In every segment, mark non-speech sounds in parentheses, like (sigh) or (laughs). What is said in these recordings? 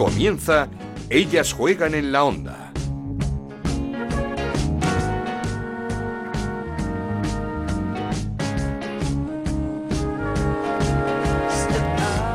Comienza Ellas juegan en la onda.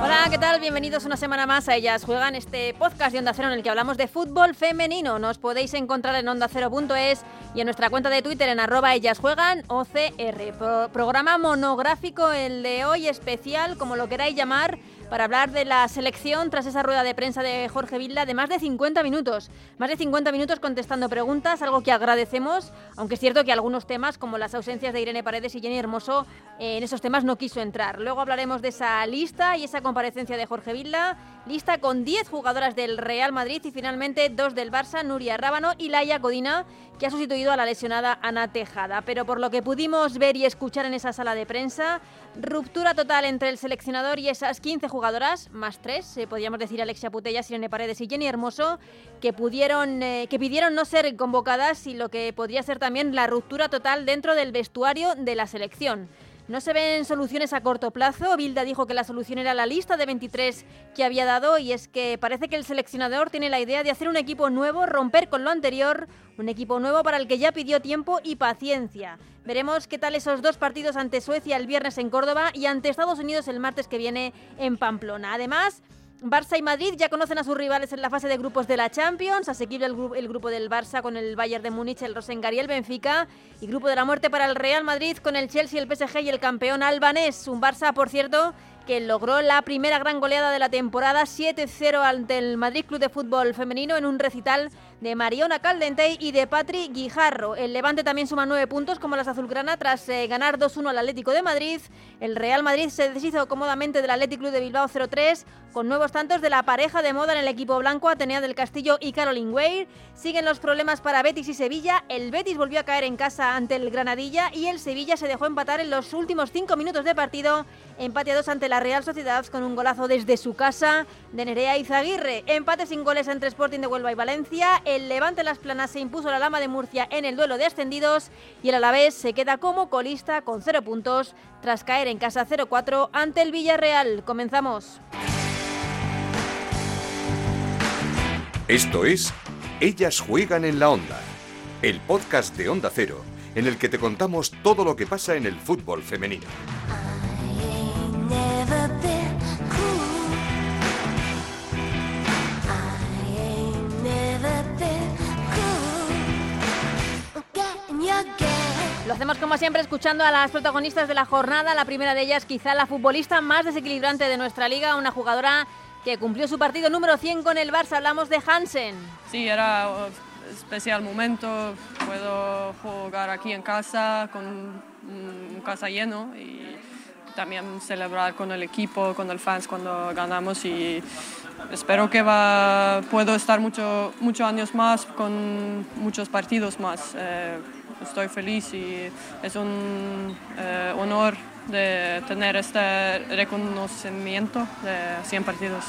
Hola, ¿qué tal? Bienvenidos una semana más a Ellas Juegan, este podcast de Onda Cero en el que hablamos de fútbol femenino. Nos podéis encontrar en ondacero.es y en nuestra cuenta de Twitter en arroba Ellas Juegan OCR. Pro- programa monográfico, el de hoy especial, como lo queráis llamar, para hablar de la selección tras esa rueda de prensa de Jorge Vilda de más de 50 minutos. Más de 50 minutos contestando preguntas, algo que agradecemos, aunque es cierto que algunos temas, como las ausencias de Irene Paredes y Jenny Hermoso, eh, en esos temas no quiso entrar. Luego hablaremos de esa lista y esa comparecencia de Jorge Vilda, lista con 10 jugadoras del Real Madrid y finalmente dos del Barça, Nuria Rábano y Laia Codina, que ha sustituido a la lesionada Ana Tejada. Pero por lo que pudimos ver y escuchar en esa sala de prensa, ruptura total entre el seleccionador y esas 15 jugadoras, más tres, eh, podríamos decir Alexia Putellas, Irene Paredes y Jenny Hermoso, que, pudieron, eh, que pidieron no ser convocadas y lo que podría ser también la ruptura total dentro del vestuario de la selección. No se ven soluciones a corto plazo. Bilda dijo que la solución era la lista de 23 que había dado y es que parece que el seleccionador tiene la idea de hacer un equipo nuevo, romper con lo anterior, un equipo nuevo para el que ya pidió tiempo y paciencia. Veremos qué tal esos dos partidos ante Suecia el viernes en Córdoba y ante Estados Unidos el martes que viene en Pamplona. Además, Barça y Madrid ya conocen a sus rivales en la fase de grupos de la Champions. Asequible el, gru- el grupo del Barça con el Bayern de Múnich, el Rosengard y el Benfica. Y grupo de la muerte para el Real Madrid con el Chelsea, el PSG y el campeón albanés. Un Barça, por cierto, que logró la primera gran goleada de la temporada 7-0 ante el Madrid Club de Fútbol Femenino en un recital de Mariona Caldentey y de Patri Guijarro. El Levante también suma nueve puntos como las azulgrana tras eh, ganar 2-1 al Atlético de Madrid. El Real Madrid se deshizo cómodamente del Atlético Club de Bilbao 0-3 con nuevos tantos de la pareja de moda en el equipo blanco Atenea del Castillo y Caroline Weir. Siguen los problemas para Betis y Sevilla. El Betis volvió a caer en casa ante el Granadilla y el Sevilla se dejó empatar en los últimos cinco minutos de partido. Empate a dos ante la Real Sociedad con un golazo desde su casa de Nerea Izaguirre. Empate sin goles entre Sporting de Huelva y Valencia. Levante Las Planas se impuso la Lama de Murcia en el duelo de ascendidos y el Alavés se queda como colista con cero puntos tras caer en casa 0-4 ante el Villarreal. Comenzamos. Esto es Ellas juegan en la onda, el podcast de Onda Cero, en el que te contamos todo lo que pasa en el fútbol femenino. Hacemos como siempre escuchando a las protagonistas de la jornada. La primera de ellas quizá la futbolista más desequilibrante de nuestra liga, una jugadora que cumplió su partido número 100 con el Barça. Hablamos de Hansen. Sí, era un especial momento. Puedo jugar aquí en casa con un casa lleno y también celebrar con el equipo, con el fans cuando ganamos y espero que va, puedo estar muchos años más con muchos partidos más. Eh, estoy feliz y es un eh, honor de tener este reconocimiento de 100 partidos.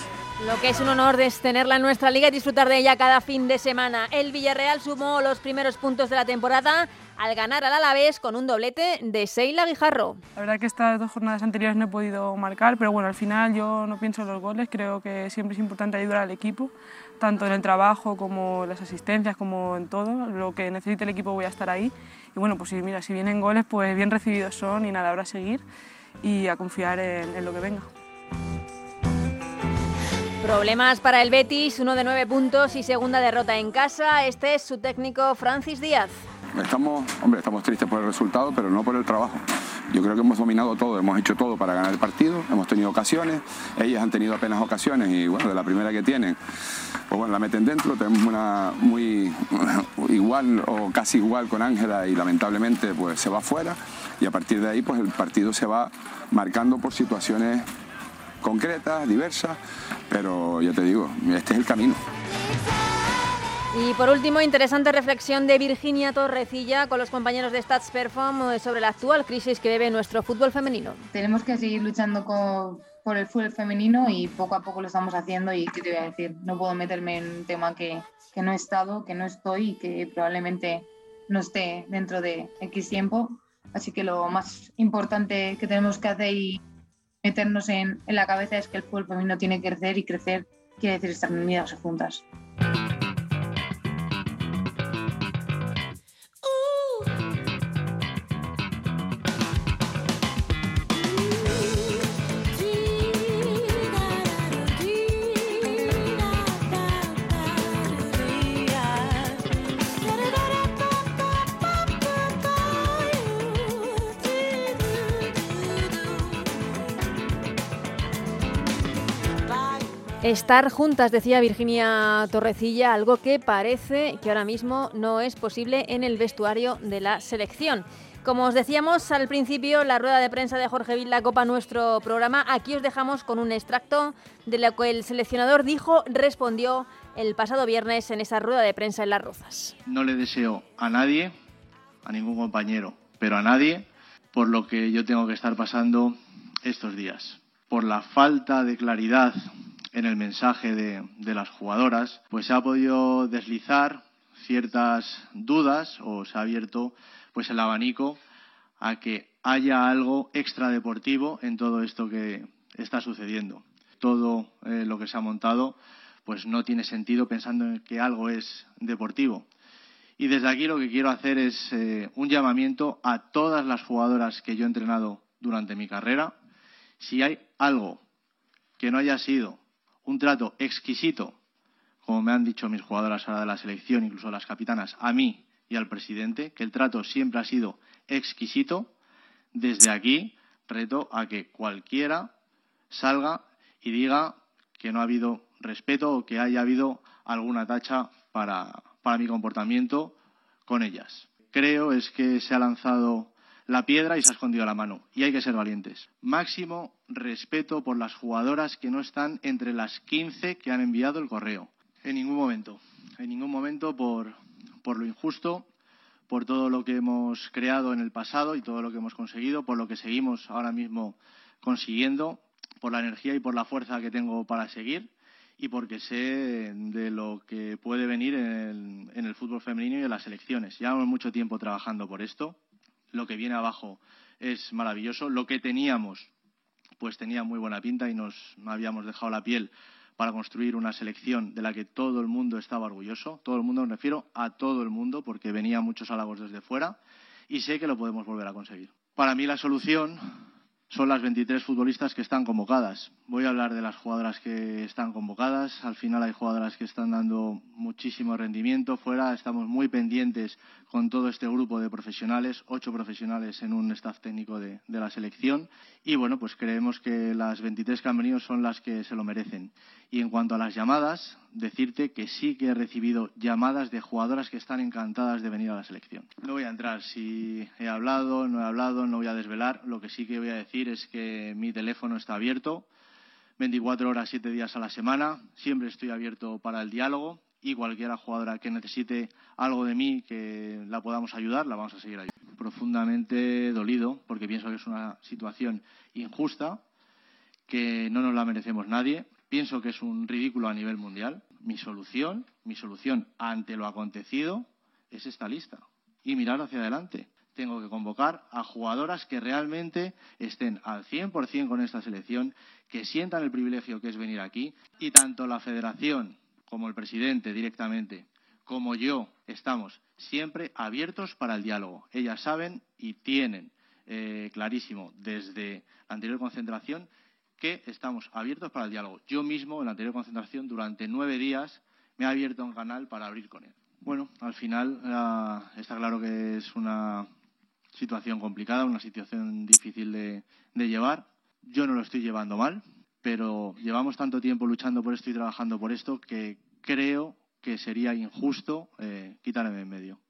Lo que es un honor es tenerla en nuestra liga y disfrutar de ella cada fin de semana. El Villarreal sumó los primeros puntos de la temporada al ganar al Alavés con un doblete de Seila Guijarro. La verdad que estas dos jornadas anteriores no he podido marcar, pero bueno, al final yo no pienso en los goles, creo que siempre es importante ayudar al equipo, tanto en el trabajo como en las asistencias, como en todo, lo que necesite el equipo voy a estar ahí. Y bueno, pues mira, si vienen goles, pues bien recibidos son y nada, a seguir y a confiar en lo que venga. Problemas para el Betis, uno de nueve puntos y segunda derrota en casa. Este es su técnico Francis Díaz. Estamos, hombre, estamos tristes por el resultado, pero no por el trabajo. Yo creo que hemos dominado todo, hemos hecho todo para ganar el partido, hemos tenido ocasiones, ellas han tenido apenas ocasiones y bueno, de la primera que tienen, pues bueno, la meten dentro, tenemos una muy (laughs) igual o casi igual con Ángela y lamentablemente pues se va fuera y a partir de ahí pues el partido se va marcando por situaciones concretas, diversas, pero ya te digo, este es el camino. Y por último, interesante reflexión de Virginia Torrecilla con los compañeros de Stats Perform eh, sobre la actual crisis que vive nuestro fútbol femenino. tenemos que seguir luchando co- por el fútbol femenino y poco a poco lo estamos haciendo y qué te voy a decir, no puedo meterme en un tema que, que no he estado, que no estoy y que probablemente no esté dentro de X tiempo. Así que lo más importante que tenemos que hacer y meternos en, en la cabeza es que el fútbol femenino tiene que crecer y crecer quiere decir estar unidas juntas. Estar juntas, decía Virginia Torrecilla, algo que parece que ahora mismo no es posible en el vestuario de la selección. Como os decíamos al principio, la rueda de prensa de Jorge Vilda copa nuestro programa. Aquí os dejamos con un extracto de lo que el seleccionador dijo, respondió el pasado viernes en esa rueda de prensa en Las Rozas. No le deseo a nadie, a ningún compañero, pero a nadie, por lo que yo tengo que estar pasando estos días. Por la falta de claridad en el mensaje de, las jugadoras, pues se ha podido deslizar ciertas dudas o se ha abierto pues el abanico a que haya algo extradeportivo en todo esto que está sucediendo. Todo eh, lo que se ha montado pues no tiene sentido pensando en que algo es deportivo. Y desde aquí lo que quiero hacer es eh, un llamamiento a todas las jugadoras que yo he entrenado durante mi carrera. Si hay algo que no haya sido un trato exquisito, como me han dicho mis jugadoras ahora de la selección, incluso las capitanas, a mí y al presidente, que el trato siempre ha sido exquisito, desde aquí reto a que cualquiera salga y diga que no ha habido respeto o que haya habido alguna tacha para, para mi comportamiento con ellas. Creo es que se ha lanzado la piedra y se ha escondido la mano. Y hay que ser valientes. Máximo respeto por las jugadoras que no están entre las 15 que han enviado el correo. En ningún momento. En ningún momento por, por lo injusto, por todo lo que hemos creado en el pasado y todo lo que hemos conseguido, por lo que seguimos ahora mismo consiguiendo, por la energía y por la fuerza que tengo para seguir y porque sé de lo que puede venir en el, en el fútbol femenino y en las selecciones. Llevamos mucho tiempo trabajando por esto lo que viene abajo es maravilloso. Lo que teníamos, pues tenía muy buena pinta y nos habíamos dejado la piel para construir una selección de la que todo el mundo estaba orgulloso. Todo el mundo, me refiero a todo el mundo, porque venía muchos halagos desde fuera y sé que lo podemos volver a conseguir. Para mí la solución son las 23 futbolistas que están convocadas. Voy a hablar de las jugadoras que están convocadas. Al final hay jugadoras que están dando muchísimo rendimiento fuera. Estamos muy pendientes con todo este grupo de profesionales, ocho profesionales en un staff técnico de, la selección. Y bueno, pues creemos que las 23 que han venido son las que se lo merecen. Y en cuanto a las llamadas, decirte que sí que he recibido llamadas de jugadoras que están encantadas de venir a la selección. No voy a entrar si he hablado, no he hablado, no voy a desvelar. Lo que sí que voy a decir es que mi teléfono está abierto 24 horas, 7 días a la semana. Siempre estoy abierto para el diálogo y cualquiera jugadora que necesite algo de mí que la podamos ayudar, la vamos a seguir ayudando. Profundamente dolido porque pienso que es una situación injusta, que no nos la merecemos nadie. Pienso que es un ridículo a nivel mundial. Mi solución, mi solución ante lo acontecido es esta lista y mirar hacia adelante. Tengo que convocar a jugadoras que realmente estén al 100% con esta selección, que sientan el privilegio que es venir aquí y tanto la federación como el presidente directamente, como yo, estamos siempre abiertos para el diálogo. Ellas saben y tienen eh, clarísimo desde la anterior concentración que estamos abiertos para el diálogo. Yo mismo, en la anterior concentración, durante nueve días, me he abierto un canal para abrir con él. Bueno, al final está claro que es una situación complicada, una situación difícil de, de llevar. Yo no lo estoy llevando mal, pero llevamos tanto tiempo luchando por esto y trabajando por esto que creo que sería injusto eh, quitarme en medio,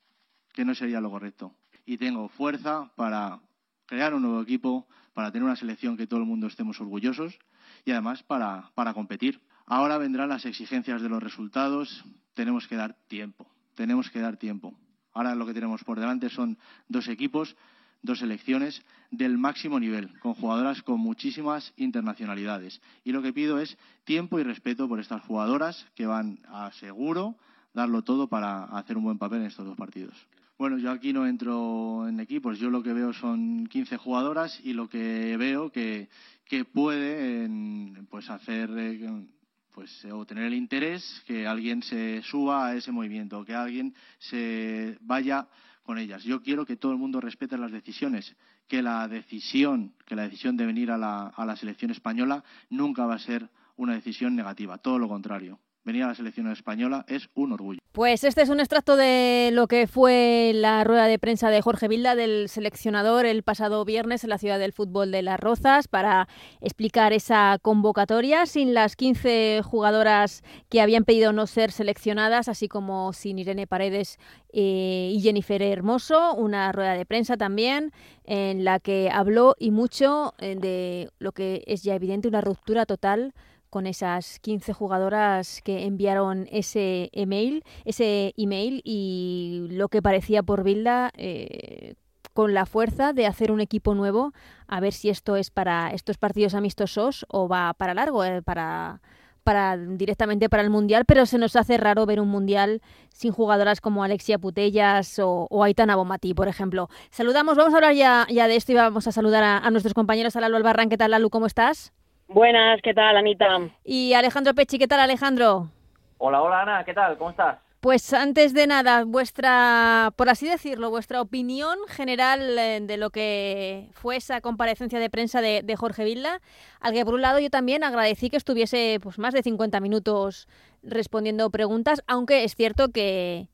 que no sería lo correcto. Y tengo fuerza para crear un nuevo equipo, para tener una selección que todo el mundo estemos orgullosos y además para, competir. Ahora vendrán las exigencias de los resultados, tenemos que dar tiempo, tenemos que dar tiempo. Ahora lo que tenemos por delante son dos equipos, dos selecciones del máximo nivel, con jugadoras con muchísimas internacionalidades. Y lo que pido es tiempo y respeto por estas jugadoras que van a seguro darlo todo para hacer un buen papel en estos dos partidos. Bueno, yo aquí no entro en equipos, yo lo que veo son 15 jugadoras y lo que veo que, que pueden pues hacer eh, pues o tener el interés que alguien se suba a ese movimiento, que alguien se vaya con ellas. Yo quiero que todo el mundo respete las decisiones, que la decisión, que la decisión de venir a la, a la selección española nunca va a ser una decisión negativa, todo lo contrario venir a la selección española es un orgullo. Pues este es un extracto de lo que fue la rueda de prensa de Jorge Vilda, del seleccionador, el pasado viernes en la ciudad del fútbol de Las Rozas, para explicar esa convocatoria sin las 15 jugadoras que habían pedido no ser seleccionadas, así como sin Irene Paredes eh, y Jennifer Hermoso. Una rueda de prensa también en la que habló y mucho eh, de lo que es ya evidente una ruptura total con esas 15 jugadoras que enviaron ese email, ese email y lo que parecía por Bilda eh, con la fuerza de hacer un equipo nuevo, a ver si esto es para estos partidos amistosos o va para largo, eh, para para directamente para el mundial, pero se nos hace raro ver un mundial sin jugadoras como Alexia Putellas o, Aitana Bomati, por ejemplo. Saludamos, vamos a hablar ya, ya de esto y vamos a saludar a, nuestros compañeros. A Lalo Albarrán, ¿qué tal, Lalu? ¿Cómo estás? Buenas, ¿qué tal, Anita? Y Alejandro Pechi, ¿qué tal, Alejandro? Hola, hola, Ana, ¿qué tal? ¿Cómo estás? Pues antes de nada, vuestra, por así decirlo, vuestra opinión general eh, de lo que fue esa comparecencia de prensa de, de Jorge Vilda, al que por un lado yo también agradecí que estuviese pues más de 50 minutos respondiendo preguntas, aunque es cierto que,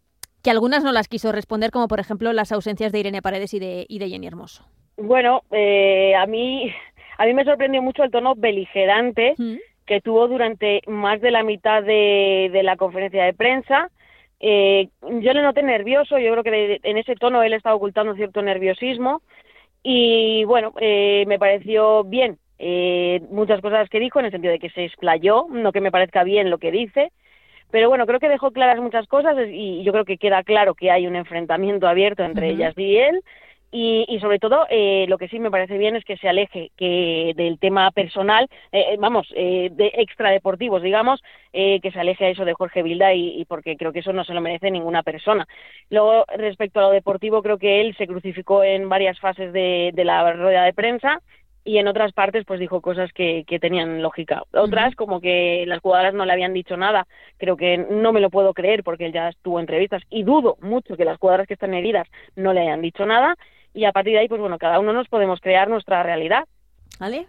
que algunas no las quiso responder, como por ejemplo las ausencias de Irene Paredes y de, y de Jenny Hermoso. Bueno, eh, a mí a mí me sorprendió mucho el tono beligerante Mm. que tuvo durante más de la mitad de, de la conferencia de prensa. Eh, yo le noté nervioso, yo creo que de- en ese tono él estaba ocultando cierto nerviosismo y bueno, eh, me pareció bien eh, muchas cosas que dijo en el sentido de que se explayó, no que me parezca bien lo que dice, pero bueno, creo que dejó claras muchas cosas y yo creo que queda claro que hay un enfrentamiento abierto entre ellas y él y, y sobre todo eh, lo que sí me parece bien es que se aleje que del tema personal, eh, eh, vamos, eh, de extradeportivos, digamos, eh, que se aleje a eso de Jorge Vilda y, y porque creo que eso no se lo merece ninguna persona. Luego, respecto a lo deportivo, creo que él se crucificó en varias fases de, de la rueda de prensa y en otras partes pues dijo cosas que, que tenían lógica. Otras como que las jugadoras no le habían dicho nada, creo que no me lo puedo creer porque él ya estuvo en entrevistas y dudo mucho que las jugadoras que están heridas no le hayan dicho nada y a partir de ahí pues bueno, cada uno nos podemos crear nuestra realidad. ¿Vale?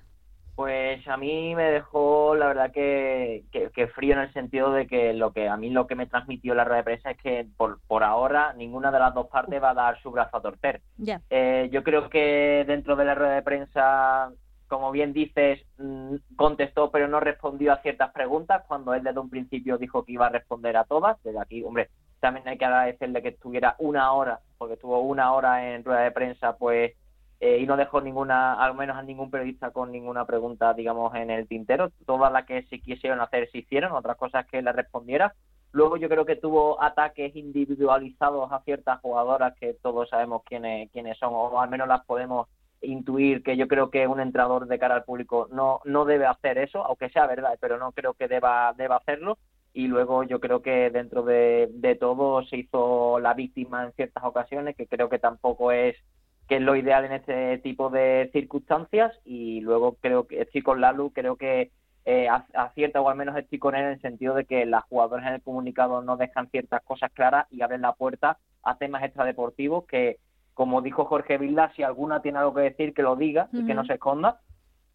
Pues a mí me dejó, la verdad, que, que, que frío en el sentido de que lo que a mí lo que me transmitió la rueda de prensa es que por, por ahora ninguna de las dos partes va a dar su brazo a torcer. Ya. Eh, yo creo que dentro de la rueda de prensa, como bien dices, mm, contestó pero no respondió a ciertas preguntas cuando él desde un principio dijo que iba a responder a todas. Desde aquí, hombre, también hay que agradecerle que estuviera una hora, porque estuvo una hora en rueda de prensa, pues, eh, y no dejó ninguna, al menos a ningún periodista con ninguna pregunta, digamos, en el tintero. Todas las que se quisieron hacer se hicieron, otras cosas que le respondiera. Luego yo creo que tuvo ataques individualizados a ciertas jugadoras que todos sabemos quiénes, quiénes son, o al menos las podemos intuir que yo creo que un entrenador de cara al público no, no debe hacer eso, aunque sea verdad, pero no creo que deba, deba hacerlo. Y luego yo creo que dentro de, de todo se hizo la víctima en ciertas ocasiones, que creo que tampoco es que es lo ideal en este tipo de circunstancias. Y luego creo que estoy con Lalu, creo que eh, ac- acierta o al menos estoy con él en el sentido de que las jugadoras en el comunicado no dejan ciertas cosas claras y abren la puerta a temas extradeportivos que, como dijo Jorge Vilda, si alguna tiene algo que decir, que lo diga y que no se esconda.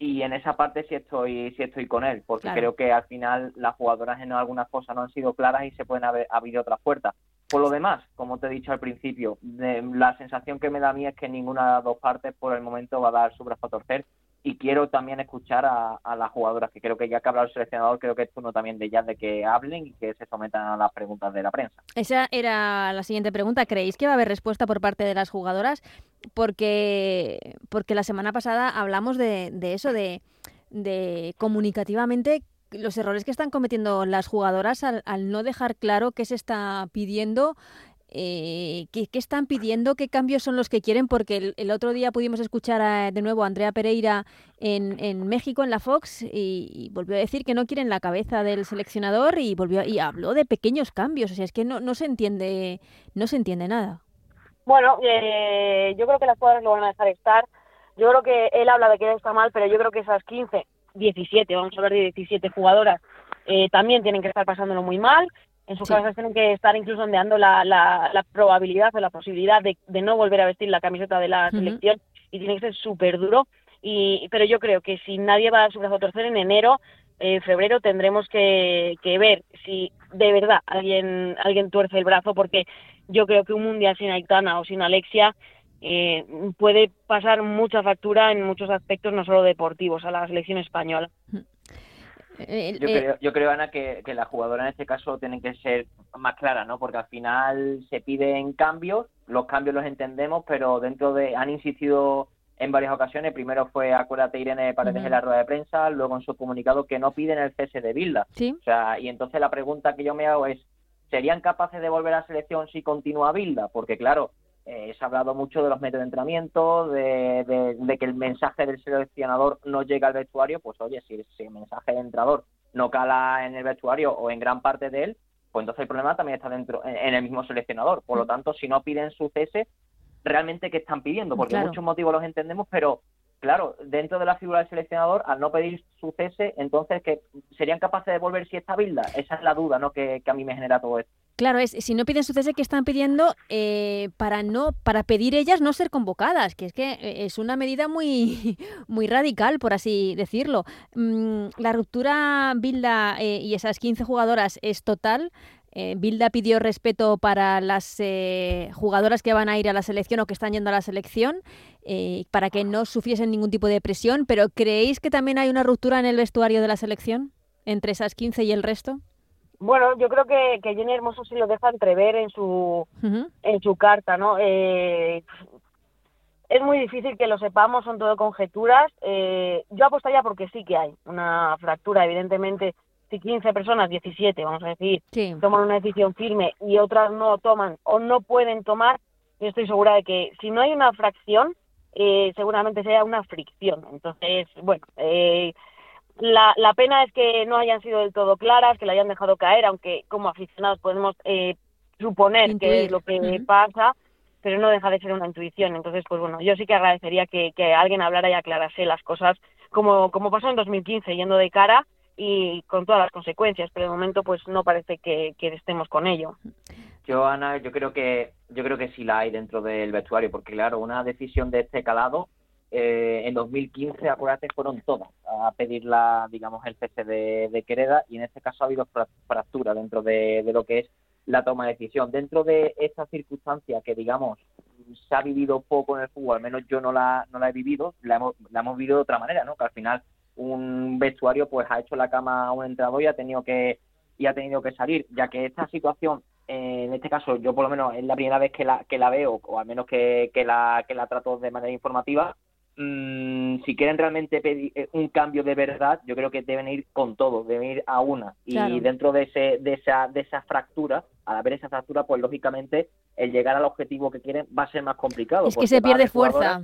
Y en esa parte sí estoy, sí estoy con él, porque Claro. creo que al final las jugadoras en algunas cosas no han sido claras y se pueden haber abrir otras puertas. Por lo demás, como te he dicho al principio, de- la sensación que me da a mí es que ninguna de las dos partes por el momento va a dar su brazo a torcer y quiero también escuchar a, a las jugadoras, que creo que ya que ha hablado el seleccionador, creo que es turno también de ellas de que hablen y que se sometan a las preguntas de la prensa. Esa era la siguiente pregunta. ¿Creéis que va a haber respuesta por parte de las jugadoras? Porque, porque la semana pasada hablamos de, de eso, de, de comunicativamente los errores que están cometiendo las jugadoras al, al no dejar claro qué se está pidiendo, eh, qué, están pidiendo, qué cambios son los que quieren, porque el, otro día pudimos escuchar a- de nuevo a Andrea Pereira en, México, en la Fox, y, volvió a decir que no quieren la cabeza del seleccionador y volvió y habló de pequeños cambios. O sea, es que no, no se entiende, no se entiende nada. Bueno, eh, yo creo que las jugadoras lo van a dejar estar. Yo creo que él habla de que está mal, pero yo creo que esas 15, 17, vamos a hablar de 17 jugadoras, eh, también tienen que estar pasándolo muy mal. En sus Sí. cabezas tienen que estar incluso ondeando la, la, la probabilidad o la posibilidad de, de no volver a vestir la camiseta de la selección y tiene que ser súper duro. Y, pero yo creo que si nadie va a su brazo a torcer en enero, eh, febrero tendremos que, que ver si de verdad alguien alguien tuerce el brazo porque yo creo que un mundial sin Aitana o sin Alexia eh, puede pasar mucha factura en muchos aspectos no solo deportivos a la selección española. Eh, Yo eh, creo, yo creo, Ana, que, que las jugadoras en este caso tienen que ser más claras, ¿no? Porque al final se piden cambios, los cambios los entendemos, pero dentro de... Han insistido en varias ocasiones, primero fue, acuérdate, Irene Paredes Ujú. en la rueda de prensa, luego en su comunicado que no piden el cese de Bilda. sí. O sea, y entonces la pregunta que yo me hago es, ¿serían capaces de volver a la selección si continúa Bilda? Porque claro, eh, se ha hablado mucho de los métodos de entrenamiento, de, de- de que el mensaje del seleccionador no llega al vestuario, pues oye, si, si el mensaje del entrenador no cala en el vestuario o en gran parte de él, pues entonces el problema también está dentro en, en el mismo seleccionador. Por lo tanto, si no piden su cese, realmente qué están pidiendo, porque Claro. muchos motivos los entendemos, pero claro, dentro de la figura del seleccionador, al no pedir su cese, entonces que serían capaces de volver si está Bilda, esa es la duda, ¿no? Que, que a mí me genera todo esto. Claro, es si no piden su cese, ¿qué están pidiendo eh, para no para pedir ellas no ser convocadas? Que es que eh, es una medida muy (laughs) muy radical, por así decirlo. Mm, la ruptura Bilda eh, y esas 15 jugadoras es total. Eh, Bilda pidió respeto para las eh, jugadoras que van a ir a la selección o que están yendo a la selección, eh, para que no sufriesen ningún tipo de presión. Pero ¿creéis que también hay una ruptura en el vestuario de la selección entre esas 15 y el resto? Bueno, yo creo que, que Jenny Hermoso sí lo deja entrever en su en su carta, ¿no? Eh, es muy difícil que lo sepamos, son todo conjeturas. Eh, yo apostaría porque sí que hay una fractura, evidentemente. Si 15 personas, 17, vamos a decir, Sí. toman una decisión firme y otras no toman o no pueden tomar, yo estoy segura de que si no hay una fracción, eh, seguramente sea una fricción. Entonces, bueno, eh, la, la pena es que no hayan sido del todo claras, que la hayan dejado caer, aunque como aficionados podemos eh, suponer que es lo que pasa, pero no deja de ser una intuición. Entonces, pues bueno, yo sí que agradecería que, que alguien hablara y aclarase las cosas como, como pasó en 2015, yendo de cara y con todas las consecuencias, pero de momento pues no parece que, que estemos con ello. Yo, Ana, yo creo que yo creo que sí la hay dentro del vestuario, porque claro, una decisión de este calado, eh, en 2015, acuérdate, fueron todas a pedir la, digamos, el cese de, de Quereda y en este caso ha habido fra- fractura dentro de, lo que es la toma de decisión. Dentro de esta circunstancia que, digamos, se ha vivido poco en el fútbol, al menos yo no la, no la he vivido, la hemos, la hemos vivido de otra manera, ¿no? Que al final un vestuario pues ha hecho la cama a un entrenador y ha tenido que y ha tenido que salir, ya que esta situación, eh, en este caso, yo por lo menos es la primera vez que la, que la veo, o al menos que, que, la, que la trato de manera informativa, mm, si quieren realmente pedir eh, un cambio de verdad, yo creo que deben ir con todo, deben ir a una. Y dentro de, ese, de, esa, de esa fractura, al haber esa fractura, pues lógicamente el llegar al objetivo que quieren va a ser más complicado. Es que se pierde fuerza.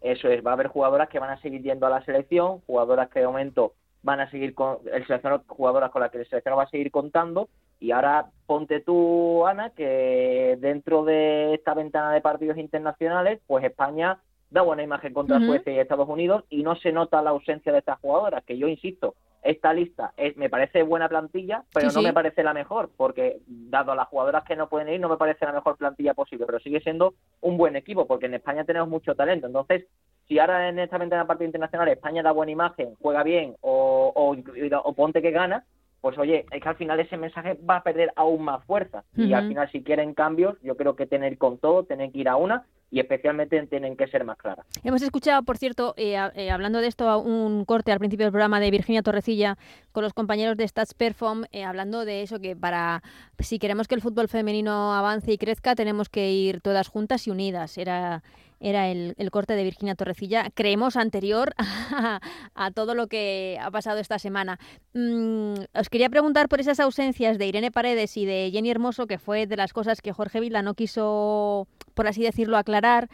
eso es, va a haber jugadoras que van a seguir yendo a la selección, jugadoras que de momento van a seguir con el seleccionador, jugadoras con las que el seleccionador va a seguir contando. Y ahora ponte tú, Ana, que dentro de esta ventana de partidos internacionales, pues España da buena imagen contra Ujú. Suecia y Estados Unidos y no se nota la ausencia de estas jugadoras, que yo insisto, esta lista es, me parece buena plantilla, pero Sí, no sí. me parece la mejor, porque dado a las jugadoras que no pueden ir, no me parece la mejor plantilla posible, pero sigue siendo un buen equipo, porque en España tenemos mucho talento. Entonces, si ahora en esta ventana de partido internacional España da buena imagen, juega bien o, o, o ponte que gana, pues oye, es que al final ese mensaje va a perder aún más fuerza. Y al final, si quieren cambios, yo creo que tener con todo, tener que ir a una y especialmente tienen que ser más claras. Hemos escuchado, por cierto, eh, eh, hablando de esto, un corte al principio del programa de Virginia Torrecilla con los compañeros de Stats Perform, eh, hablando de eso, que para si queremos que el fútbol femenino avance y crezca, tenemos que ir todas juntas y unidas. Era, era el, el corte de Virginia Torrecilla, creemos anterior (laughs) a, a todo lo que ha pasado esta semana. Mm, os quería preguntar por esas ausencias de Irene Paredes y de Jenny Hermoso, que fue de las cosas que Jorge Vila no quiso, por así decirlo, aclarar.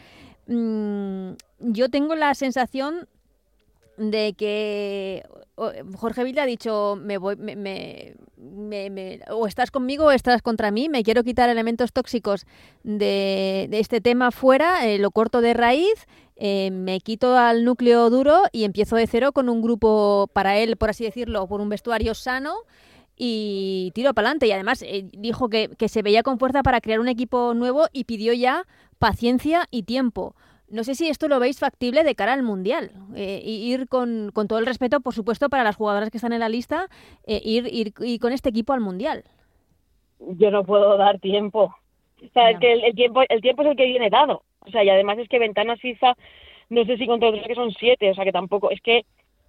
Mm, yo tengo la sensación de que Jorge Vila ha dicho me voy me, me- me- o estás conmigo o estás contra mí me quiero quitar elementos tóxicos de, de este tema fuera eh, lo corto de raíz eh, me quito al núcleo duro y empiezo de cero con un grupo para él por así decirlo por un vestuario sano y tiro para adelante. Y además eh, dijo que, que se veía con fuerza para crear un equipo nuevo y pidió ya paciencia y tiempo. No sé si esto lo veis factible de cara al Mundial. eh, y ir con, con todo el respeto, por supuesto, para las jugadoras que están en la lista, eh, ir, ir, ir con este equipo al Mundial. yo no puedo dar tiempo. O sea, es que el, el tiempo el tiempo es el que viene dado. O sea, y además es que ventanas FIFA, no sé si contra otros que son siete, o sea, que tampoco, es que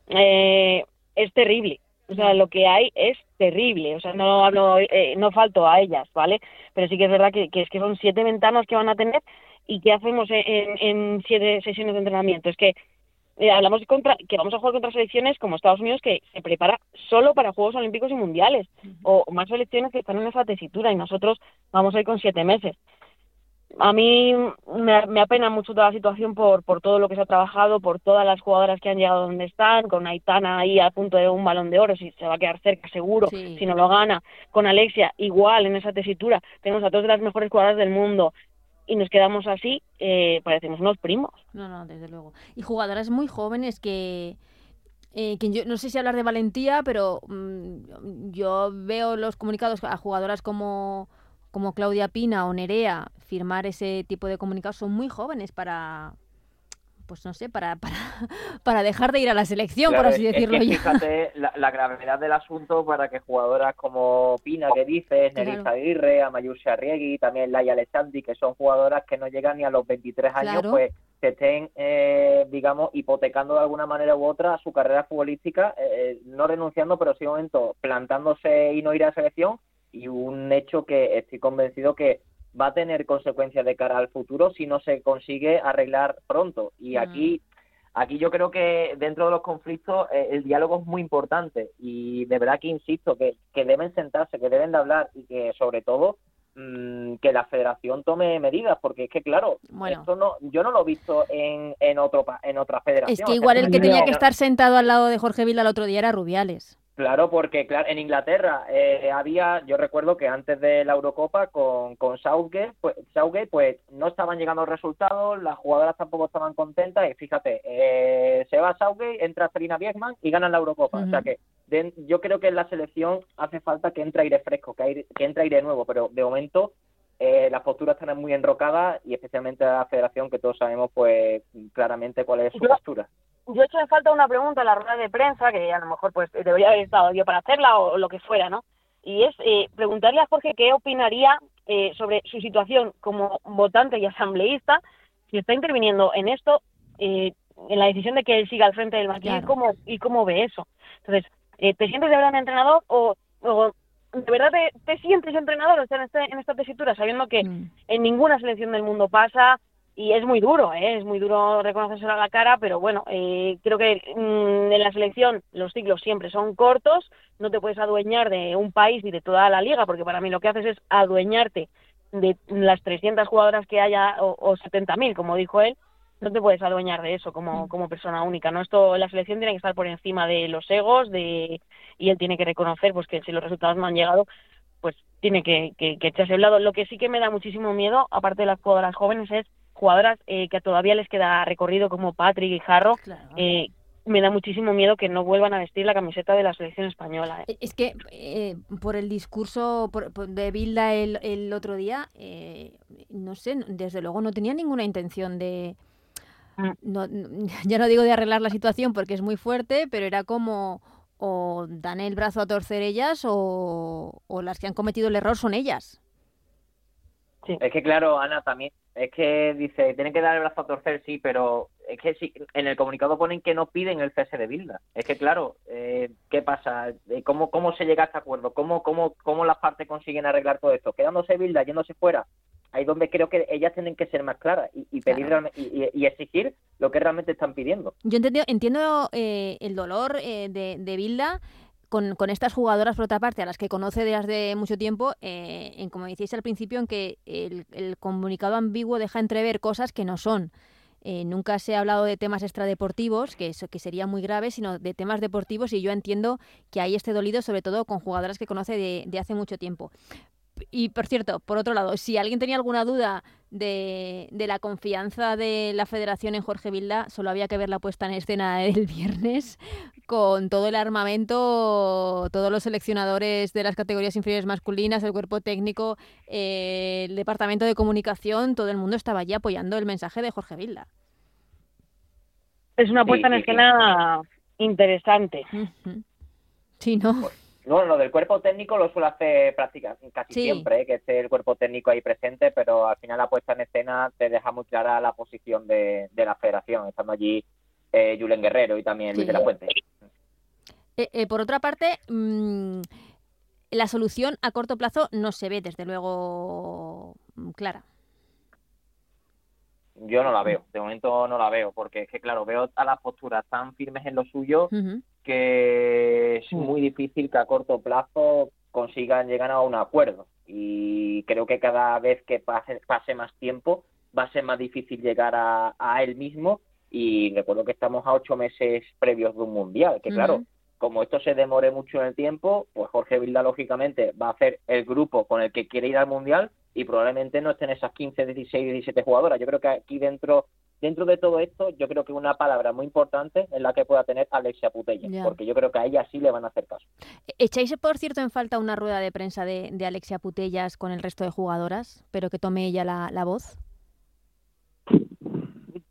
eh, es terrible. O sea, lo que hay es terrible. O sea, no hablo, eh, no falto a ellas, ¿vale? Pero sí que es verdad que, que es que son siete ventanas que van a tener y qué hacemos en, en, en siete sesiones de entrenamiento. Es que eh, hablamos contra, que vamos a jugar contra selecciones como Estados Unidos que se prepara solo para Juegos Olímpicos y Mundiales o más selecciones que están en esa tesitura y nosotros vamos a ir con siete meses. A mí me, me apena mucho toda la situación por, por todo lo que se ha trabajado, por todas las jugadoras que han llegado donde están, con Aitana ahí a punto de un balón de oro, si se va a quedar cerca seguro, Sí. si no lo gana, con Alexia igual en esa tesitura, tenemos a todas las mejores jugadoras del mundo y nos quedamos así, eh, parecemos unos primos. No, no, desde luego. Y jugadoras muy jóvenes que, eh, que yo no sé si hablar de valentía, pero mm, yo veo los comunicados a jugadoras como, como Claudia Pina o Nerea firmar ese tipo de comunicados. Son muy jóvenes para, pues no sé, para, (laughs) para, para dejar de ir a la selección, Claro, por así es- es decirlo que ya. Fíjate la, la gravedad del asunto para que jugadoras como Pina, que dices, Claro. Nerissa Aguirre, Amayusi Arriegui, también Laia Alessandri, que son jugadoras que no llegan ni a los 23 años, Claro. pues se estén, eh, digamos, hipotecando de alguna manera u otra su carrera futbolística, eh, no renunciando, pero sí un momento plantándose y no ir a selección, y un hecho que estoy convencido que va a tener consecuencias de cara al futuro si no se consigue arreglar pronto. Y aquí Aquí yo creo que dentro de los conflictos eh, el diálogo es muy importante y de verdad que insisto que, que deben sentarse, que deben de hablar y que sobre todo mm, que la federación tome medidas porque es que claro, Bueno. esto no, yo no lo he visto en, en, otro, en otra federación. Es que igual el que tenía que estar sentado al lado de Jorge Vilda el otro día era Rubiales. Claro, porque claro, en Inglaterra eh, había, yo recuerdo que antes de la Eurocopa con, con Southgate, pues, Southgate, pues no estaban llegando resultados, las jugadoras tampoco estaban contentas y fíjate, eh, se va Southgate, entra Serena Biegman y ganan la Eurocopa. O sea que de- yo creo que en la selección hace falta que entre aire fresco, que, aire- que entre aire nuevo, pero de momento eh, las posturas están muy enrocadas y especialmente la federación que todos sabemos pues claramente cuál es su postura. Yo he hecho en falta una pregunta en la rueda de prensa, que a lo mejor pues debería haber estado yo para hacerla o, lo que fuera, ¿no? Y es eh, preguntarle a Jorge qué opinaría eh, sobre su situación como votante y asambleísta, si está interviniendo en esto, eh, en la decisión de que él siga al frente del banquillo y, Claro. cómo, y cómo ve eso. Entonces, eh, ¿te sientes de verdad entrenador o, o de verdad te, te sientes entrenador o estar en, este, en esta tesitura sabiendo que Mm. en ninguna selección del mundo pasa y es muy duro, ¿eh? es muy duro reconocérselo a la cara, pero bueno, eh, creo que mm, en la selección los ciclos siempre son cortos, no te puedes adueñar de un país ni de toda la liga, porque para mí lo que haces es adueñarte de las 300 jugadoras que haya o, o 70.000, como dijo él, no te puedes adueñar de eso como, como persona única, ¿no? Esto, la selección tiene que estar por encima de los egos de y él tiene que reconocer pues que si los resultados no han llegado, pues tiene que, que, que echarse a un lado. Lo que sí que me da muchísimo miedo, aparte de las jugadoras jóvenes, es jugadoras eh, que todavía les queda recorrido como Patrick y Jarro, Claro. eh, me da muchísimo miedo que no vuelvan a vestir la camiseta de la selección española. ¿eh? E- Es que eh, por el discurso por- por- de Bilda el, el otro día, eh, no sé, desde luego no tenía ninguna intención de... Mm. No, (laughs) ya no digo de arreglar la situación porque es muy fuerte, pero era como o dan el brazo a torcer ellas o, o las que han cometido el error son ellas. Es que claro, Ana, también, es que dice, tienen que dar el brazo a torcer, sí, pero es que sí, en el comunicado ponen que no piden el cese de Bilda. Es que claro, eh, ¿qué pasa? Eh, ¿Cómo, ¿Cómo se llega a este acuerdo? ¿Cómo, cómo, ¿Cómo las partes consiguen arreglar todo esto? Quedándose Bilda, yéndose fuera. Ahí donde creo que ellas tienen que ser más claras y, y pedir Claro. realme- y, y- y exigir lo que realmente están pidiendo. Yo entiendo, entiendo eh, el dolor eh, de, de Bilda con, con estas jugadoras, por otra parte, a las que conoce desde hace mucho tiempo, eh, en como decíais al principio, en que el, el comunicado ambiguo deja entrever cosas que no son. Eh, nunca se ha hablado de temas extradeportivos, que, eso, que sería muy grave, sino de temas deportivos y yo entiendo que hay este dolido, sobre todo con jugadoras que conoce de, de hace mucho tiempo. Y por cierto, por otro lado, si alguien tenía alguna duda de, de la confianza de la federación en Jorge Vilda, solo había que ver la puesta en escena del (laughs) viernes con todo el armamento, todos los seleccionadores de las categorías inferiores masculinas, el cuerpo técnico, eh, el departamento de comunicación, todo el mundo estaba allí apoyando el mensaje de Jorge Vilda. Es una Sí, puesta en sí, sí. escena interesante. Ujú. Sí, ¿no? Bueno, lo del cuerpo técnico lo suele hacer prácticamente casi Sí. siempre, ¿eh? que esté el cuerpo técnico ahí presente, pero al final la puesta en escena te deja muy clara la posición de, de la federación, estando allí eh, Julen Guerrero y también Luis de la Fuente. Eh, eh, por otra parte, mm, la solución a corto plazo no se ve, desde luego, mm, clara. Yo no la veo, de momento no la veo, porque es que, claro, veo a las posturas tan firmes en lo suyo. Que es Mm. muy difícil que a corto plazo consigan llegar a un acuerdo. Y creo que cada vez que pase, pase más tiempo va a ser más difícil llegar a, a él mismo. Y recuerdo que estamos a ocho meses previos de un mundial, que claro, como esto se demore mucho en el tiempo, pues Jorge Vilda, lógicamente, va a hacer el grupo con el que quiere ir al mundial y probablemente no estén esas 15, 16, 17 jugadoras. Yo creo que aquí dentro dentro de todo esto, yo creo que una palabra muy importante es la que pueda tener Alexia Putella, Ya. porque yo creo que a ella sí le van a hacer caso. ¿Echáis, por cierto, en falta una rueda de prensa de, de Alexia Putellas con el resto de jugadoras, pero que tome ella la, la voz?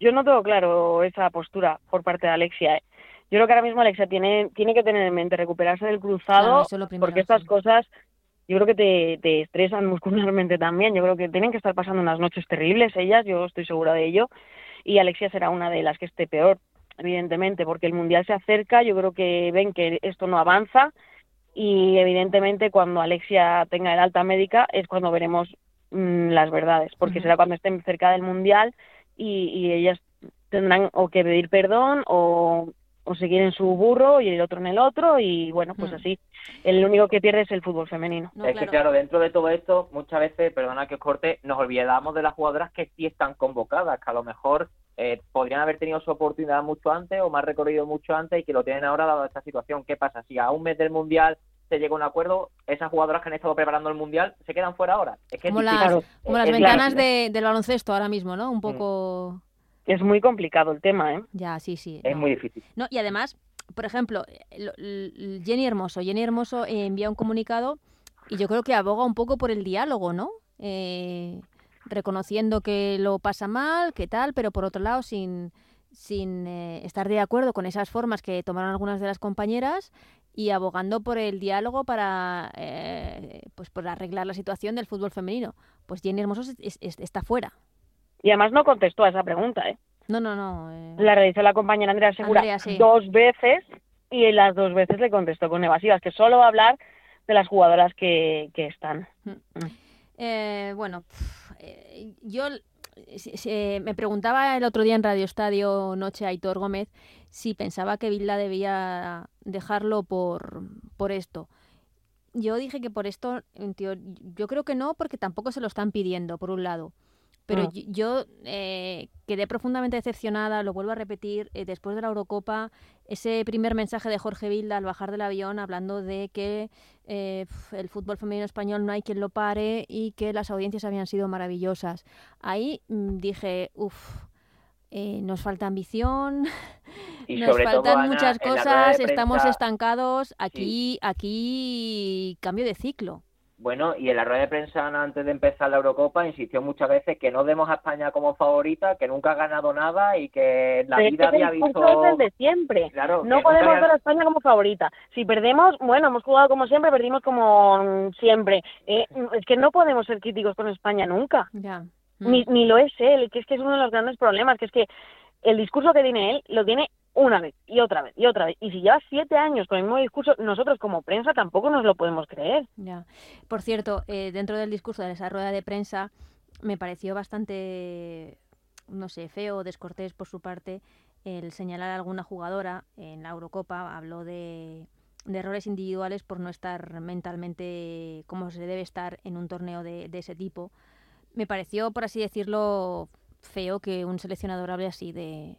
Yo no tengo claro esa postura por parte de Alexia. ¿eh? Yo creo que ahora mismo Alexia tiene, tiene que tener en mente recuperarse del cruzado, Claro, es primero, porque estas sí. cosas yo creo que te, te estresan muscularmente también. Yo creo que tienen que estar pasando unas noches terribles ellas, yo estoy segura de ello. Y Alexia será una de las que esté peor, evidentemente, porque el Mundial se acerca, yo creo que ven que esto no avanza y evidentemente cuando Alexia tenga el alta médica es cuando veremos mm, las verdades, porque será cuando estén cerca del Mundial y, y ellas tendrán o que pedir perdón o, o seguir en su burro y el otro en el otro y bueno, pues Mm. así. El único que pierde es el fútbol femenino. No, es que claro, dentro de todo esto, muchas veces, perdona que os corte, nos olvidamos de las jugadoras que sí están convocadas, que a lo mejor eh, podrían haber tenido su oportunidad mucho antes o más recorrido mucho antes y que lo tienen ahora dado esta situación. ¿Qué pasa? Si a un mes del Mundial se llega a un acuerdo, esas jugadoras que han estado preparando el Mundial se quedan fuera ahora. Es que es Como difícil. las, Claro, como es- las es ventanas de, del baloncesto ahora mismo, ¿no? Un poco... Es muy complicado el tema, ¿eh? Ya, sí, sí. Es no. muy difícil. No, y además, por ejemplo, eh, Jenny Hermoso. Jenny Hermoso eh, envía un comunicado y yo creo que aboga un poco por el diálogo, ¿no? Eh, reconociendo que lo pasa mal, que tal, pero por otro lado sin, sin eh, estar de acuerdo con esas formas que tomaron algunas de las compañeras y abogando por el diálogo para eh, pues por arreglar la situación del fútbol femenino. Pues Jenny Hermoso es- está fuera. Y además no contestó a esa pregunta, ¿eh? No, no, no. eh, La realizó la compañera Andrea Segura Andrea, sí. dos veces y las dos veces le contestó con evasivas, que solo va a hablar de las jugadoras que, que están. Eh, bueno, eh, yo eh, me preguntaba el otro día en Radio Estadio Noche Aitor Gómez si pensaba que Vilda debía dejarlo por, por esto. Yo dije que por esto, en yo creo que no, porque tampoco se lo están pidiendo, por un lado. Pero Mm. yo, yo, eh, quedé profundamente decepcionada, lo vuelvo a repetir, eh, después de la Eurocopa, ese primer mensaje de Jorge Vilda al bajar del avión hablando de que eh, el fútbol femenino español no hay quien lo pare y que las audiencias habían sido maravillosas. Ahí mm, dije, uff, nos falta ambición, (laughs) Y nos todo, faltan Ana, muchas cosas, estamos estancados, aquí, aquí cambio de ciclo. Bueno, y en la rueda de prensa antes de empezar la Eurocopa insistió muchas veces que no demos a España como favorita, que nunca ha ganado nada y que la Pero es vida que ese había visto... es el de siempre. Claro, que No podemos ver a España como favorita. Si perdemos, bueno, hemos jugado como siempre, perdimos como mm, siempre. Eh, mm, es que no podemos ser críticos con España nunca. Ya. Ni, ni lo es él, que es que es uno de los grandes problemas, que es que el discurso que tiene él lo tiene una vez y otra vez y otra vez. Y si lleva siete años con el mismo discurso, nosotros como prensa tampoco nos lo podemos creer. Ya. Por cierto, eh, dentro del discurso de esa rueda de prensa me pareció bastante, no sé, feo o descortés por su parte el señalar a alguna jugadora en la Eurocopa. Habló de, de errores individuales por no estar mentalmente como se debe estar en un torneo de, de ese tipo. Me pareció, por así decirlo, feo que un seleccionador hable así de,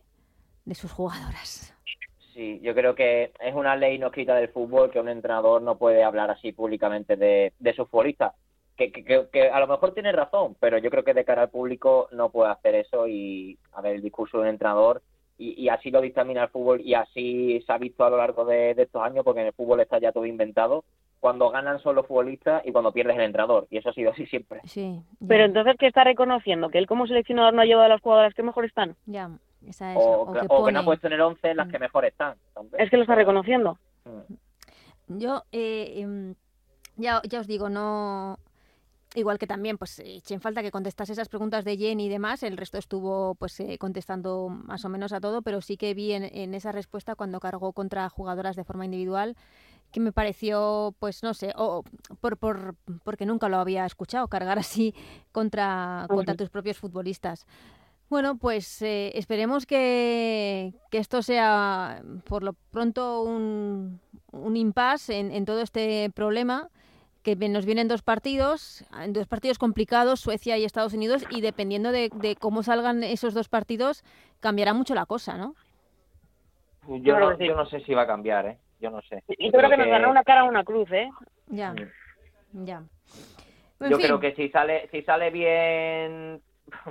de sus jugadoras. Sí, yo creo que es una ley no escrita del fútbol que un entrenador no puede hablar así públicamente de, de sus futbolistas. que, que- que- que a lo mejor tiene razón, pero yo creo que de cara al público no puede hacer eso y a ver el discurso de un entrenador y, y así lo dictamina el fútbol y así se ha visto a lo largo de, de estos años porque en el fútbol está ya todo inventado. Cuando ganan son los futbolistas y cuando pierdes el entrenador y eso ha sido así siempre. Sí. ya, Pero entonces, ¿qué está reconociendo? ¿Que él como seleccionador no ha llevado a las jugadoras que mejor están? ya, esa es. O, o que, que o que no pone- ha puesto en el 11 las Mm. que mejor están. Es que lo está reconociendo. Yo, eh, em, ya, ya os digo, no. Igual que también, pues eché en falta que contestase esas preguntas de Jenny y demás. El resto estuvo pues eh, contestando más o menos a todo, pero sí que vi en, en esa respuesta cuando cargó contra jugadoras de forma individual que me pareció, pues no sé, o por, por, porque nunca lo había escuchado, cargar así contra, contra tus propios futbolistas. Bueno, pues eh, esperemos que, que esto sea por lo pronto un, un impasse en, en todo este problema, que nos vienen dos partidos, en dos partidos complicados, Suecia y Estados Unidos, y dependiendo de, de cómo salgan esos dos partidos, cambiará mucho la cosa, ¿no? Yo no, yo no sé si va a cambiar, ¿eh? Yo no sé. Y creo que nos dará una cara a una cruz, ¿eh? Ya, Mm. ya. En Yo fin, creo que si sale, si sale bien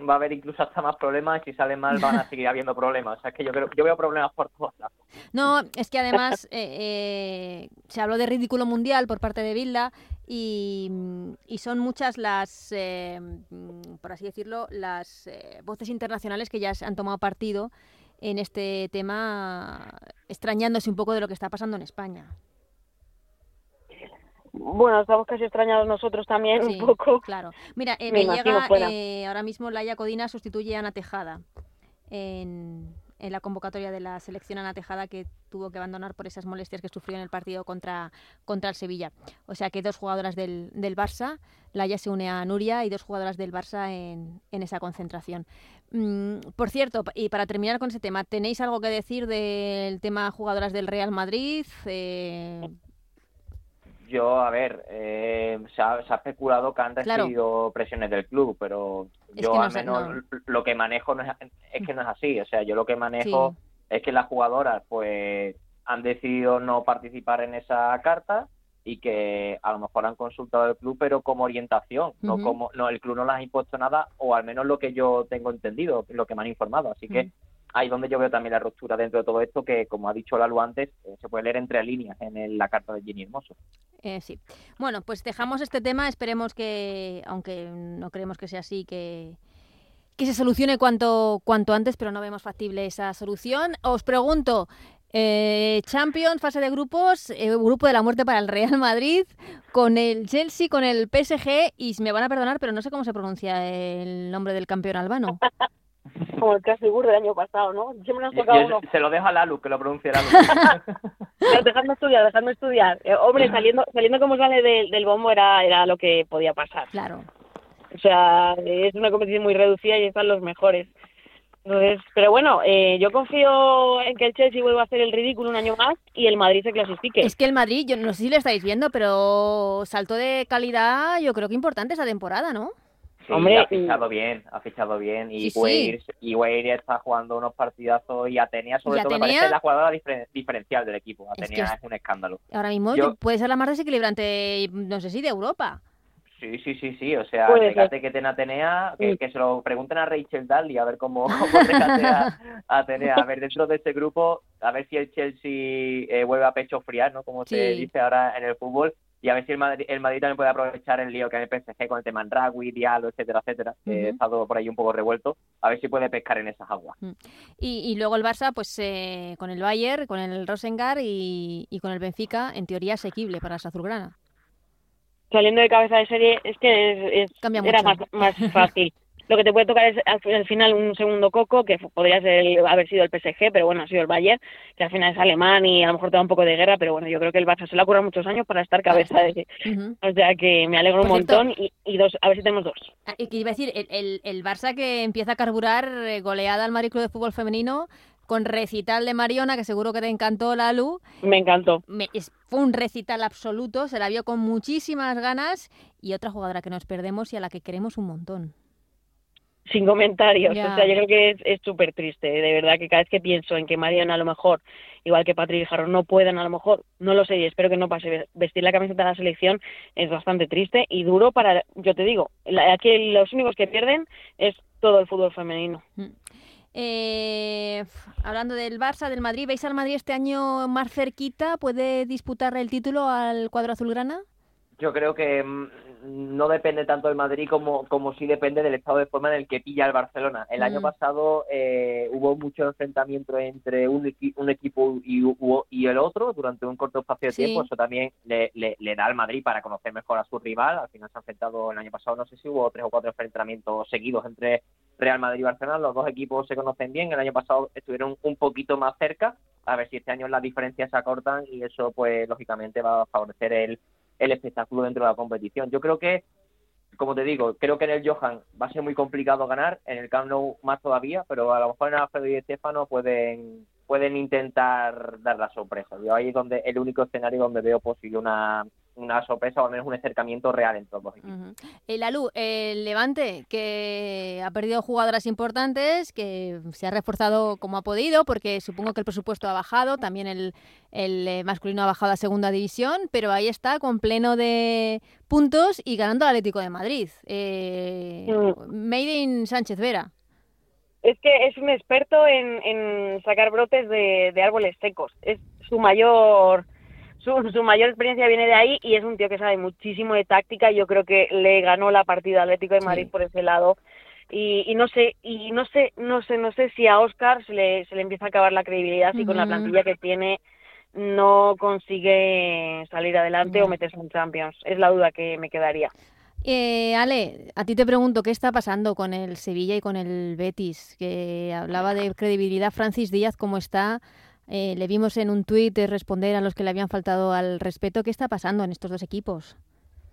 va a haber incluso hasta más problemas y si sale mal van a seguir habiendo problemas. Es que yo creo, yo veo problemas por todos lados. No, es que además eh, eh, se habló de ridículo mundial por parte de Bilda y, y son muchas las, eh, por así decirlo, las eh, voces internacionales que ya han tomado partido en este tema, extrañándose un poco de lo que está pasando en España. Bueno, estamos casi extrañados nosotros también Sí, un poco. Claro. Mira, eh, Me llega eh, ahora mismo Laia Codina sustituye a Ana Tejada en, en la convocatoria de la selección Ana Tejada que tuvo que abandonar por esas molestias que sufrió en el partido contra, contra el Sevilla. O sea que dos jugadoras del, del Barça, Laia se une a Nuria y dos jugadoras del Barça en, en esa concentración. Mm, por cierto, y para terminar con ese tema, ¿tenéis algo que decir del tema jugadoras del Real Madrid? Eh, Yo, a ver, eh, se, ha, se ha especulado que han Claro. recibido presiones del club, pero Es yo no al menos no. lo que manejo no es, es que no es así. O sea, yo lo que manejo es que las jugadoras pues han decidido no participar en esa carta y que a lo mejor han consultado al club, pero como orientación, no como no el club no les ha impuesto nada o al menos lo que yo tengo entendido, lo que me han informado. Así que. Ahí donde yo veo también la ruptura dentro de todo esto, que como ha dicho Lalu antes, eh, se puede leer entre líneas en el- la carta de Ginny Hermoso. Eh, sí. Bueno, pues dejamos este tema. Esperemos que, aunque no creemos que sea así, que, que se solucione cuanto, cuanto antes, pero no vemos factible esa solución. Os pregunto, eh, Champions, fase de grupos, eh, grupo de la muerte para el Real Madrid, con el Chelsea, con el PSG, y me van a perdonar, pero no sé cómo se pronuncia el nombre del campeón albano. (laughs) Como el Casibur del año pasado, ¿no? Siempre nos toca uno. se lo dejo a Lalu, que lo pronuncie Lalu. (laughs) Pero dejadme estudiar, dejadme estudiar. Eh, hombre, saliendo saliendo como sale del, del bombo era, era lo que podía pasar. Claro. O sea, es una competición muy reducida y están los mejores. Entonces, pero bueno, eh, yo confío en que el Chelsea vuelva a hacer el ridículo un año más y el Madrid se clasifique. Es que el Madrid, yo no sé si lo estáis viendo, pero salto de calidad, yo creo que importante esa temporada, ¿no? Sí, Hombre, ha fichado bien, ha fichado bien. Y Sí, sí. Weir, y Weir está jugando unos partidazos y Atenea, sobre Y todo, me parece la jugadora diferen- diferencial del equipo. Es que Atenea es, es- un escándalo. Ahora mismo Yo- puede ser la más desequilibrante, no sé si de Europa. Sí, sí, sí, sí. O sea, regate que tiene Atenea, que, Sí. que se lo pregunten a Rachel Daly a ver cómo, (laughs) cómo regatea Atenea. A ver, dentro de este grupo, a ver si el Chelsea eh, vuelve a pecho friar, ¿no? Como se dice ahora en el fútbol. Y a ver si el Madrid, el Madrid también puede aprovechar el lío que hay en el PSG con el tema Ragui, Diallo, etcétera, etcétera. que estado por ahí un poco revuelto. A ver si puede pescar en esas aguas. Y, y luego el Barça, pues eh, con el Bayern, con el Rosengar y, y con el Benfica, en teoría asequible para las azulgrana. Saliendo de cabeza de serie es que es, era más fácil. Lo que te puede tocar es al, fi- al final un segundo coco, que podría ser el- haber sido el PSG, pero bueno, ha sido el Bayern, que al final es alemán y a lo mejor te da un poco de guerra, pero bueno, yo creo que el Barça se le ha currado muchos años para estar cabeza de... (laughs) Ujú. O sea que me alegro un cierto- montón y, y dos, a ver si tenemos dos. Ah, y que iba a decir, el, el- el Barça que empieza a carburar eh, goleada al Madrid Club de Fútbol Femenino con recital de Mariona, que seguro que te encantó, Lalu. Me encantó. Me- es- fue un recital absoluto, se la vio con muchísimas ganas y otra jugadora que nos perdemos y a la que queremos un montón. Sin comentarios. O sea, yo creo que es súper triste. De verdad que cada vez que pienso en que Mariana a lo mejor, igual que Patrick y Jarro, no puedan a lo mejor, no lo sé y espero que no pase, vestir la camiseta de la selección es bastante triste y duro para, yo te digo, la- aquí los únicos que pierden es todo el fútbol femenino. Eh, f- hablando del Barça, del Madrid, ¿veis al Madrid este año más cerquita? ¿Puede disputar el título al cuadro azulgrana? Yo creo que mm, no depende tanto del Madrid como, como sí depende del estado de forma en el que pilla el Barcelona. El año Mm. pasado eh, hubo mucho enfrentamiento entre un, equi- un equipo y, y el otro durante un corto espacio de Sí. tiempo. Eso también le, le- le da al Madrid para conocer mejor a su rival. Al final se han enfrentado el año pasado, no sé si hubo tres o cuatro enfrentamientos seguidos entre Real Madrid y Barcelona. Los dos equipos se conocen bien. El año pasado estuvieron un poquito más cerca. A ver si este año las diferencias se acortan y eso, pues, lógicamente va a favorecer el, el espectáculo dentro de la competición. Yo creo que, como te digo, creo que en el Johan va a ser muy complicado ganar, en el Camp Nou más todavía, pero a lo mejor en Alfredo y Estefano pueden pueden intentar dar la sorpresa. Yo ahí es donde el único escenario donde veo posible una, una sorpresa o al menos un acercamiento real entre los dos equipos. Ujú. El Alu, el Levante, que ha perdido jugadoras importantes, que se ha reforzado como ha podido, porque supongo que el presupuesto ha bajado, también el, el eh, masculino ha bajado a segunda división, pero ahí está, con pleno de puntos y ganando al Atlético de Madrid. Eh, Made in Sánchez Vera. Es que es un experto en, en sacar brotes de, de árboles secos. Es su mayor su, su mayor experiencia viene de ahí y es un tío que sabe muchísimo de táctica. Yo creo que le ganó la partida al Atlético de Madrid Sí. por ese lado. Y, y no sé, y no sé, no sé, no sé si a Oscar se le, se le empieza a acabar la credibilidad si con la plantilla que tiene no consigue salir adelante o meterse en Champions. Es la duda que me quedaría. Eh, Ale, a ti te pregunto, ¿qué está pasando con el Sevilla y con el Betis? Que hablaba de credibilidad Francis Díaz, ¿cómo está? Eh, le vimos en un tuit responder a los que le habían faltado al respeto. ¿Qué está pasando en estos dos equipos?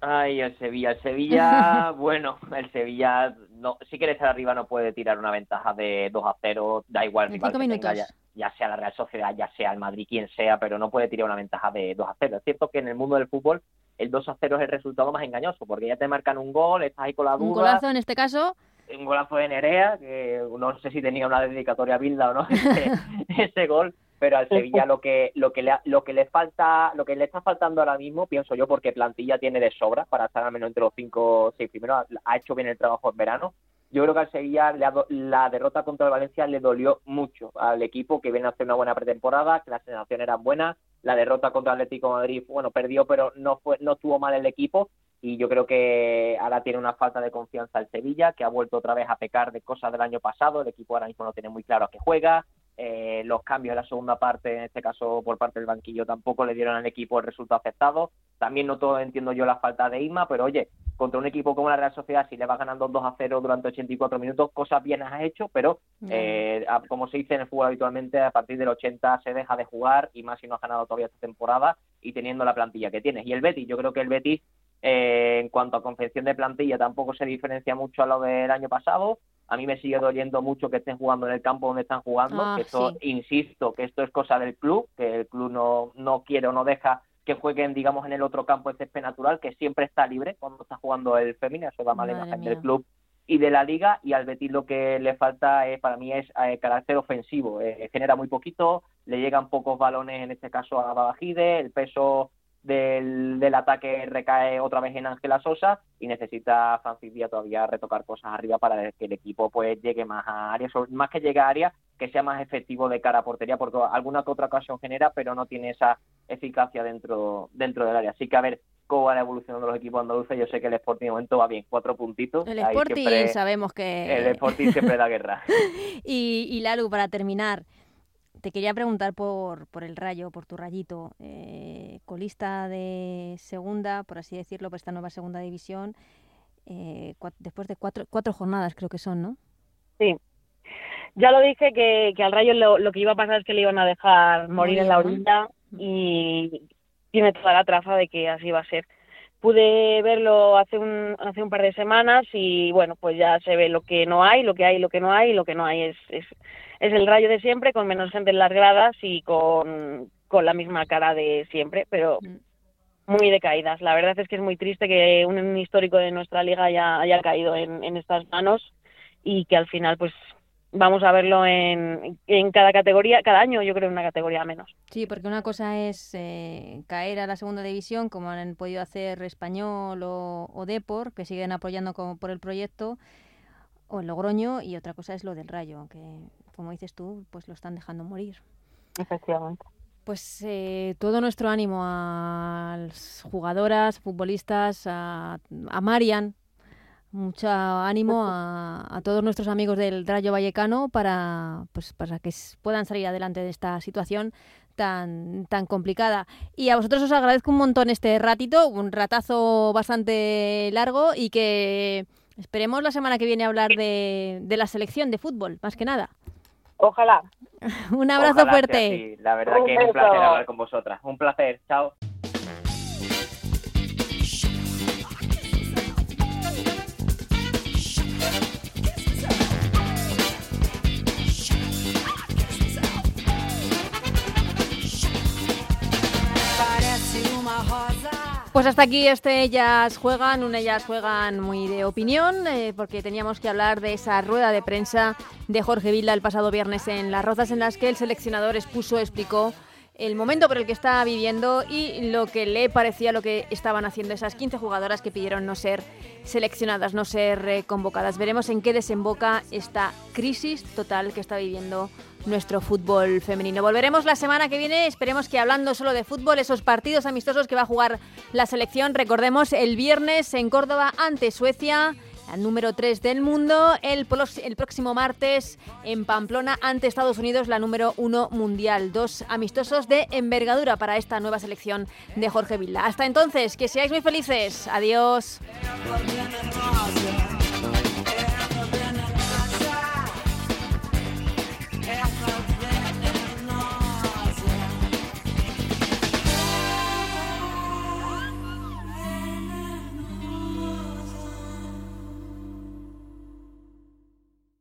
Ay, el Sevilla. El Sevilla, (laughs) bueno, el Sevilla no, sí que el estar arriba no puede tirar una ventaja de 2 a 0, da igual rival que tenga, ya, ya sea la Real Sociedad, ya sea el Madrid, quien sea, pero no puede tirar una ventaja de 2 a 0. Es cierto que en el mundo del fútbol el 2 a 0 es el resultado más engañoso, porque ya te marcan un gol, estás ahí con la duda. Un golazo en este caso. un golazo de Nerea, que no sé si tenía una dedicatoria a Bilda o no, (laughs) ese, ese gol, pero al Sevilla lo que, lo que le lo que le falta, lo que le está faltando ahora mismo, pienso yo, porque plantilla tiene de sobra para estar al menos entre los cinco o seis primeros, ha- hecho bien el trabajo en verano. Yo creo que al Sevilla le ha la derrota contra el Valencia le dolió mucho al equipo que viene a hacer una buena pretemporada, que las sensaciones eran buenas. La derrota contra el Atlético de Madrid, bueno, perdió, pero no fue, no estuvo mal el equipo y yo creo que ahora tiene una falta de confianza el Sevilla, que ha vuelto otra vez a pecar de cosas del año pasado, el equipo ahora mismo no tiene muy claro a qué juega, eh, los cambios en la segunda parte, en este caso por parte del banquillo, tampoco le dieron al equipo el resultado aceptado, también no todo entiendo yo la falta de Isma, pero oye, contra un equipo como la Real Sociedad, si le vas ganando 2 a 0 durante 84 minutos, cosas bien has hecho, pero eh, como se dice en el fútbol habitualmente, a partir del 80 se deja de jugar y más si no has ganado todavía esta temporada y teniendo la plantilla que tienes. Y el Betis, yo creo que el Betis, eh, en cuanto a confección de plantilla, tampoco se diferencia mucho a lo del año pasado. A mí me sigue doliendo mucho que estén jugando en el campo donde están jugando, Ah, que esto, sí. insisto, que esto es cosa del club, que el club no, no quiere o no deja que jueguen, digamos, en el otro campo de césped natural, que siempre está libre cuando está jugando el femenino, eso da mala imagen del club y de la liga y al Betis lo que le falta eh, para mí es eh, carácter ofensivo Eh, genera muy poquito le llegan pocos balones en este caso a Babajide el peso del, del ataque recae otra vez en Ángela Sosa y necesita Francis Díaz todavía retocar cosas arriba para que el equipo pues llegue más a área más que llegue a área que sea más efectivo de cara a portería porque alguna que otra ocasión genera pero no tiene esa eficacia dentro dentro del área. Así que a ver cómo van evolucionando los equipos andaluces. Yo sé que el Sporting de momento va bien cuatro puntitos. El Sporting siempre- sabemos que... el Sporting siempre da guerra. (laughs) Y, y Lalu, para terminar, te quería preguntar por, por el Rayo, por tu Rayito, eh, colista de segunda, por así decirlo, por esta nueva segunda división, eh, después de cuatro, cuatro jornadas creo que son, ¿no? Sí. Ya lo dije que, que al Rayo lo, lo que iba a pasar es que le iban a dejar morir en la orilla y tiene toda la traza de que así va a ser. Pude verlo hace un, hace un par de semanas y bueno, pues ya se ve lo que no hay, lo que hay, lo que no hay, lo que no hay es, es, es el Rayo de siempre, con menos gente en las gradas y con, con la misma cara de siempre, pero muy decaídas. La verdad es que es muy triste que un histórico de nuestra liga haya, haya caído en, en estas manos y que al final pues vamos a verlo en, en cada categoría, cada año yo creo en una categoría menos. Sí, porque una cosa es eh, caer a la segunda división, como han podido hacer Español o, o Depor, que siguen apoyando como por el proyecto, o el Logroño, y otra cosa es lo del Rayo, que como dices tú, pues lo están dejando morir. Efectivamente. Pues eh, todo nuestro ánimo a las jugadoras, futbolistas, a, a Marian, mucho ánimo a, a todos nuestros amigos del Rayo Vallecano para, pues, para que puedan salir adelante de esta situación tan, tan complicada. Y a vosotros os agradezco un montón este ratito, un ratazo bastante largo y que esperemos la semana que viene hablar de, de la selección de fútbol, más que nada. Ojalá. (laughs) Un abrazo Ojalá sea fuerte. así. La verdad Un que es un placer hablar con vosotras. Un placer. Chao. Pues hasta aquí este Ellas Juegan, un Ellas Juegan muy de opinión, eh, porque teníamos que hablar de esa rueda de prensa de Jorge Vilda el pasado viernes en Las Rozas, en las que el seleccionador expuso, explicó el momento por el que estaba viviendo y lo que le parecía lo que estaban haciendo esas 15 jugadoras que pidieron no ser seleccionadas, no ser eh, convocadas. Veremos en qué desemboca esta crisis total que está viviendo nuestro fútbol femenino. Volveremos la semana que viene, esperemos que hablando solo de fútbol, esos partidos amistosos que va a jugar la selección, recordemos el viernes en Córdoba ante Suecia, la número 3 del mundo, el, el próximo martes en Pamplona ante Estados Unidos, la número 1 mundial. Dos amistosos de envergadura para esta nueva selección de Jorge Vilda. Hasta entonces, que seáis muy felices. Adiós.